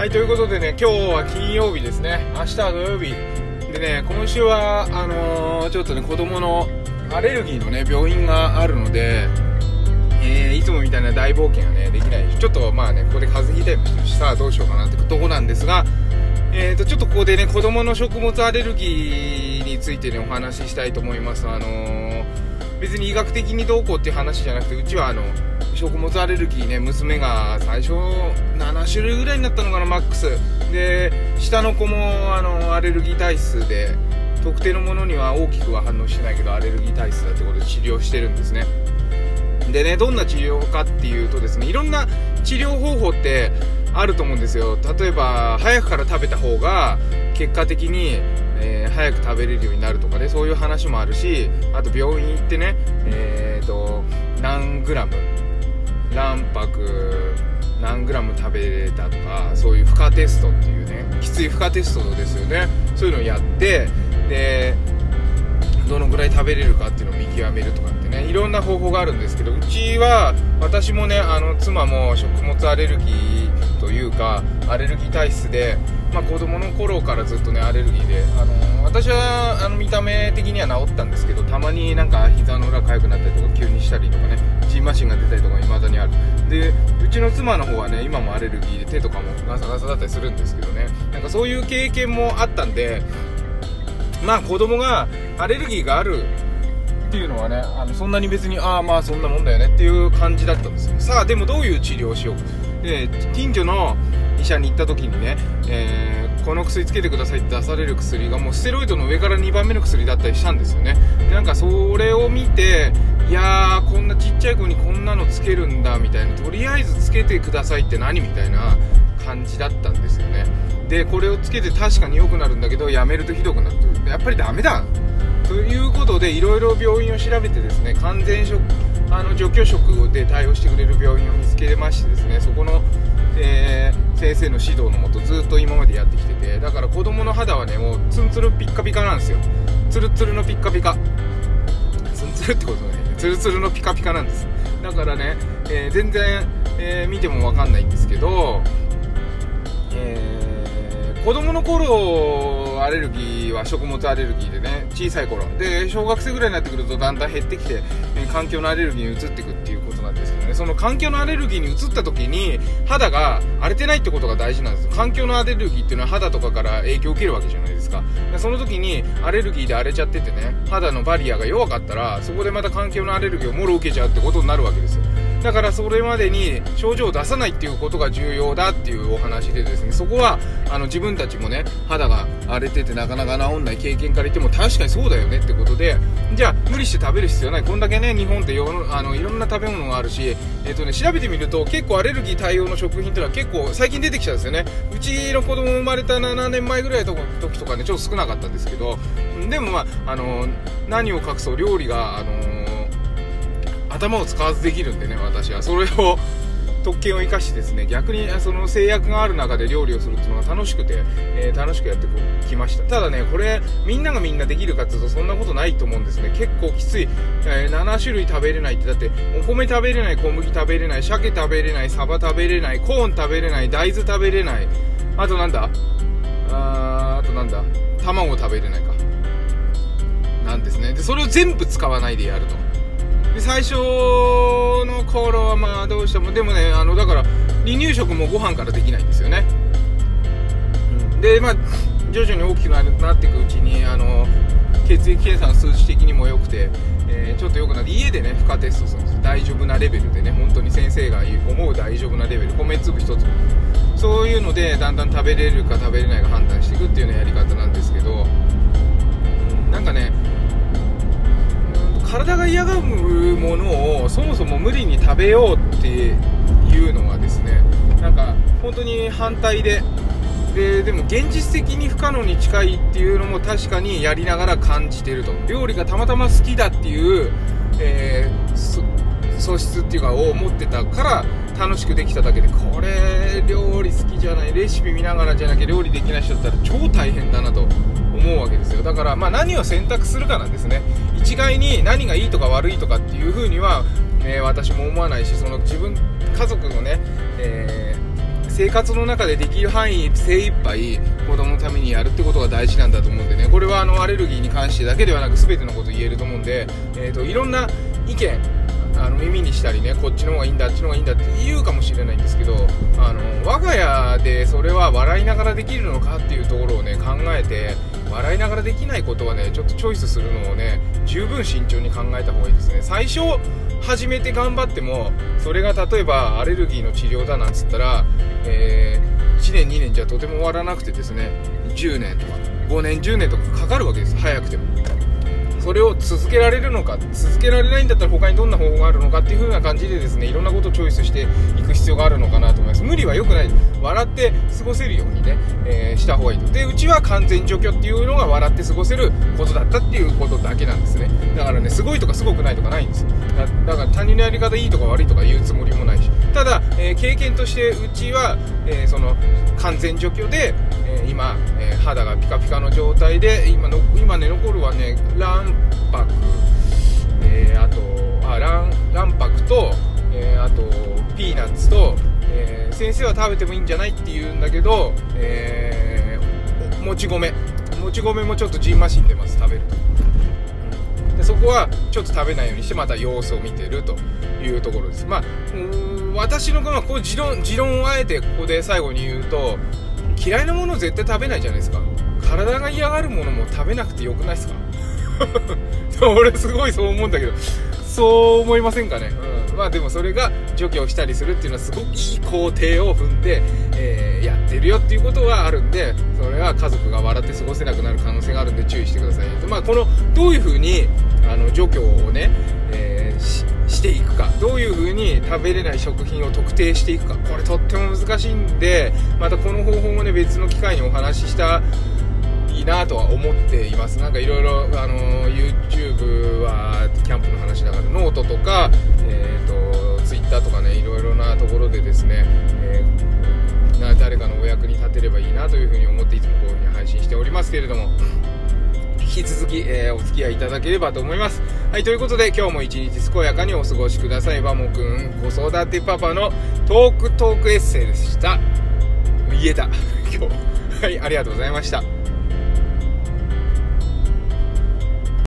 はいということでね今日は金曜日ですね。明日は土曜日。でね今週はあのー、ちょっとね子供のアレルギーのね病院があるのでえー、いつもみたいな大冒険はねできないちょっとまあねここで風邪ひいたりもしてるしさあどうしようかなってとこなんですがえーとちょっとここでね子供の食物アレルギーについてねお話ししたいと思います。あのー、別に医学的にどうこうっていう話じゃなくてうちはあの食物アレルギーね娘が最初7種類ぐらいになったのかなマックス。で下の子もあのアレルギー体質で特定のものには大きくは反応してないけどアレルギー体質だってことで治療してるんですね。でねどんな治療かっていうとですねいろんな治療方法ってあると思うんですよ。例えば早くから食べた方が結果的に、えー、早く食べれるようになるとかねそういう話もあるしあと病院行ってねえーと何グラム卵白何グラム食べれたとかそういう負荷テストっていうねきつい負荷テストですよね。そういうのをやってでどのぐらい食べれるかっていうのを見極めるとかってねいろんな方法があるんですけどうちは私もねあの妻も食物アレルギーというかアレルギー体質でまあ、子供の頃からずっとねアレルギーで、あの私はあの見た目的には治ったんですけどたまになんか膝の裏痒くなったりとか急にしたりとかねジンマシンが出たりとか未だにあるでうちの妻の方はね今もアレルギーで手とかもガサガサだったりするんですけどね。なんかそういう経験もあったんでまあ子供がアレルギーがあるっていうのはねあのそんなに別にああまあそんなもんだよねっていう感じだったんですよ。さあでもどういう治療をしよう。で近所の医者に行った時にね、えー、この薬つけてくださいって出される薬がもうステロイドの上から2番目の薬だったりしたんですよね。なんかそれを見ていやーこんなちっちゃい子にこんなのつけるんだみたいなとりあえずつけてくださいって何みたいな感じだったんですよね。でこれをつけて確かに良くなるんだけどやめるとひどくなるとやっぱりダメだということでいろいろ病院を調べてですね完全食あの除去食で対応してくれる病院を見つけましてですねそこのえ、先生の指導のもとずっと今までやってきててだから子供の肌はねもうツンツルピッカピカなんですよ。ツルツルのピッカピカ。ツンツルってことねツルツルのピカピカなんです。だからね、えー、全然、えー、見ても分かんないんですけど、えー、子供の頃アレルギーは食物アレルギーでね小さい頃。で小学生ぐらいになってくるとだんだん減ってきて、え環境のアレルギーに移っていくっていうことなんですけどね。その環境のアレルギーに移った時に肌が荒れてないってことが大事なんです。環境のアレルギーっていうのは肌とかから影響を受けるわけじゃないですか。でその時にアレルギーで荒れちゃっててね肌のバリアが弱かったらそこでまた環境のアレルギーをもろ受けちゃうってことになるわけですよ。だからそれまでに症状を出さないっていうことが重要だっていうお話でですねそこはあの自分たちもね肌が荒れててなかなか治んない経験から言っても確かにそうだよねってことでじゃあ無理して食べる必要ない。こんだけね日本ってあのいろんな食べ物があるし、えーとね、調べてみると結構アレルギー対応の食品ってのは結構最近出てきたんですよね。うちの子供生まれた7年前ぐらいの時とかねちょっと少なかったんですけどでもまあ、あの何を隠そう料理が、あの頭を使わずできるんでね私は。それを特権を生かしてですね逆にその制約がある中で料理をするっていうのが楽しくて、えー、楽しくやってきました。ただねこれみんながみんなできるかっていうとそんなことないと思うんですね。結構きつい、えー、7種類食べれないってだってお米食べれない小麦食べれない鮭食べれないサバ食べれないコーン食べれない大豆食べれない。あとなんだ？ああとなんだ？卵食べれないか。なんですね。でそれを全部使わないでやると。で最初の頃はまあどうしてもでもねあのだから離乳食もご飯からできないんですよね、うん、でまあ徐々に大きくなっていくうちにあの血液検査の数値的にも良くて、えー、ちょっと良くなって家でね負荷テストするんです大丈夫なレベルでね本当に先生が思う大丈夫なレベル米粒1つそういうのでだんだん食べれるか食べれないか判断していくっていうようなやり方なんですけど、うん、なんかね体が嫌がるものをそもそも無理に食べようっていうのはですねなんか本当に反対で。ででも現実的に不可能に近いっていうのも確かにやりながら感じてると。料理がたまたま好きだっていう、えー、素質っていうかを持ってたから楽しくできただけで。これ料理好きじゃないレシピ見ながらじゃなきゃ料理できない人だったら超大変だなと。思うわけですよ。だからまあ何を選択するかなんですね。一概に何がいいとか悪いとかっていう風には、えー、私も思わないしその自分家族のね、えー、生活の中でできる範囲精一杯子供のためにやるってことが大事なんだと思うんでね。これはあのアレルギーに関してだけではなく全てのこと言えると思うんで、えーと、いろんな意見あの耳にしたりねこっちの方がいいんだあっちの方がいいんだって言うかもしれない。でそれは笑いながらできるのかっていうところをね考えて笑いながらできないことはねちょっとチョイスするのをね十分慎重に考えた方がいいですね。最初始めて頑張ってもそれが例えばアレルギーの治療だなんつったら、えー、1年2年じゃとても終わらなくてですね10年とか5年10年とかかかるわけです。早くても。それを続けられるのか続けられないんだったら他にどんな方法があるのかっていう風な感じでですねいろんなことをチョイスしていく必要があるのかなと思います。無理は良くない。笑って過ごせるようにね、えー、した方がいいと。でうちは完全除去っていうのが笑って過ごせることだったっていうことだけなんですね。だからねすごいとかすごくないとかないんですだから他人のやり方いいとか悪いとか言うつもりもない。ただ、えー、経験としてうちは、えー、その完全除去で、えー、今、え肌がピカピカの状態で今の今ね残るはね卵白、えあとあ卵卵白と、えあとピーナッツと、え先生は食べてもいいんじゃないって言うんだけど、えもち米もち米もちょっとじんましんでます食べると。でそこはちょっと食べないようにしてまた様子を見てるというところです。まあ私のこう持論持論をあえてここで最後に言うと嫌いなものを絶対食べないじゃないですか。体が嫌がるものも食べなくてよくないですか？俺すごいそう思うんだけど。そう思いませんかね、うん、まあでもそれが除去したりするっていうのはすごくいい工程を踏んで、えー、やってるよっていうことはあるんでそれは家族が笑って過ごせなくなる可能性があるんで注意してください、まあ、このどういうふうにあの除去をね、えー、ししていくか。どういう風に食べれない食品を特定していくか。これとっても難しいんでまたこの方法もね別の機会にお話ししたいいなとは思っています。なんかいろいろあの YouTube はだからノーとか、えーと、Twitter とかねいろいろなところでですね、えー、誰かのお役に立てればいいなというふうに思っていつもこういうふうに配信しておりますけれども引き続き、えー、お付き合いいただければと思います。はい、ということで今日も一日健やかにお過ごしください。バモくん、子育てパパのトークトークエッセイでした。言えた。今日。はい、ありがとうございました。